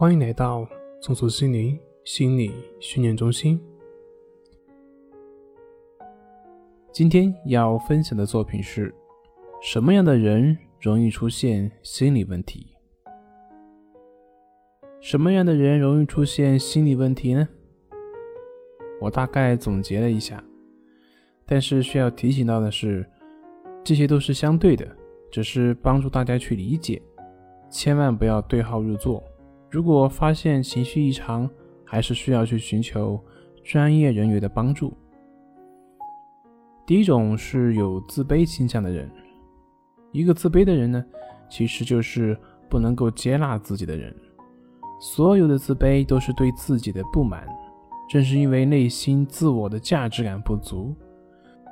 欢迎来到松鼠心灵心理训练中心。今天要分享的作品是：什么样的人容易出现心理问题？什么样的人容易出现心理问题呢？我大概总结了一下，但是需要提醒到的是，这些都是相对的，只是帮助大家去理解，千万不要对号入座。如果发现情绪异常，还是需要去寻求专业人员的帮助。第一种是有自卑倾向的人，一个自卑的人呢，其实就是不能够接纳自己的人。所有的自卑都是对自己的不满，正是因为内心自我的价值感不足，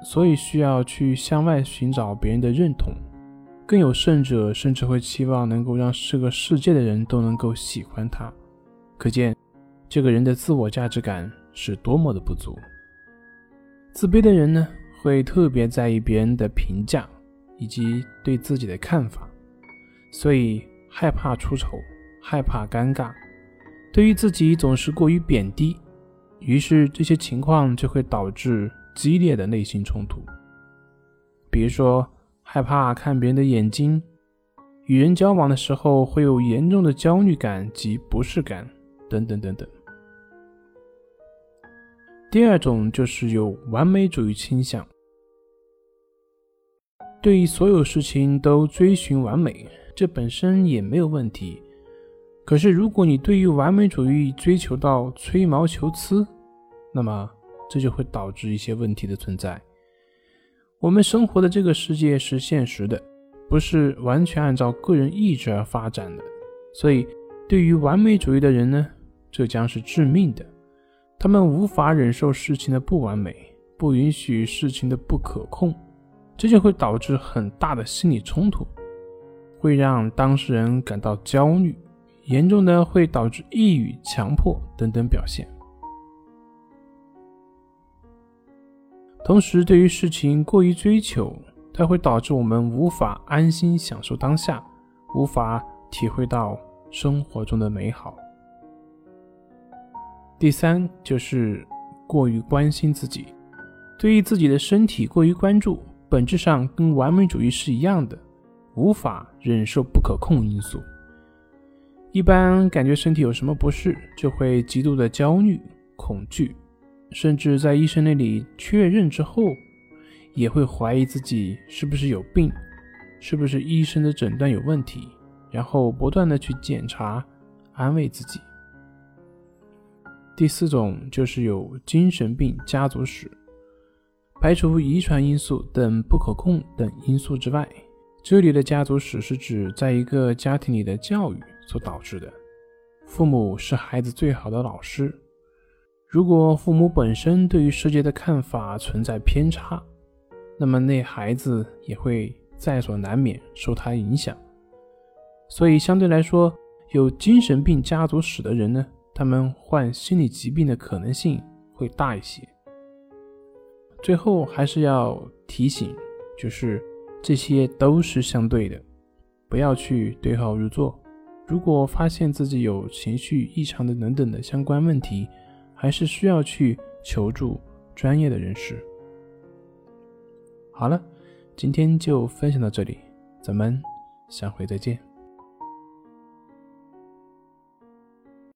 所以需要去向外寻找别人的认同。更有甚者，甚至会期望能够让这个世界的人都能够喜欢他，可见这个人的自我价值感是多么的不足。自卑的人呢，会特别在意别人的评价以及对自己的看法，所以害怕出丑，害怕尴尬，对于自己总是过于贬低，于是这些情况就会导致激烈的内心冲突，比如说。害怕看别人的眼睛，与人交往的时候会有严重的焦虑感及不适感，等等等等。第二种就是有完美主义倾向，对于所有事情都追寻完美，这本身也没有问题。可是如果你对于完美主义追求到吹毛求疵，那么这就会导致一些问题的存在。我们生活的这个世界是现实的，不是完全按照个人意志而发展的。所以，对于完美主义的人呢，这将是致命的。他们无法忍受事情的不完美，不允许事情的不可控，这就会导致很大的心理冲突，会让当事人感到焦虑，严重的会导致抑郁、强迫等等表现。同时，对于事情过于追求，它会导致我们无法安心享受当下，无法体会到生活中的美好。第三，就是过于关心自己，对于自己的身体过于关注，本质上跟完美主义是一样的，无法忍受不可控因素。一般感觉身体有什么不适，就会极度的焦虑、恐惧。甚至在医生那里确认之后，也会怀疑自己是不是有病，是不是医生的诊断有问题，然后不断的去检查，安慰自己。第四种就是有精神病家族史，排除遗传因素等不可控等因素之外，这里的家族史是指在一个家庭里的教育所导致的，父母是孩子最好的老师。如果父母本身对于世界的看法存在偏差，那么那孩子也会在所难免受他影响。所以相对来说，有精神病家族史的人呢，他们患心理疾病的可能性会大一些。最后还是要提醒，就是这些都是相对的，不要去对号入座。如果发现自己有情绪异常的等等的相关问题，还是需要去求助专业的人士。好了，今天就分享到这里，咱们下回再见。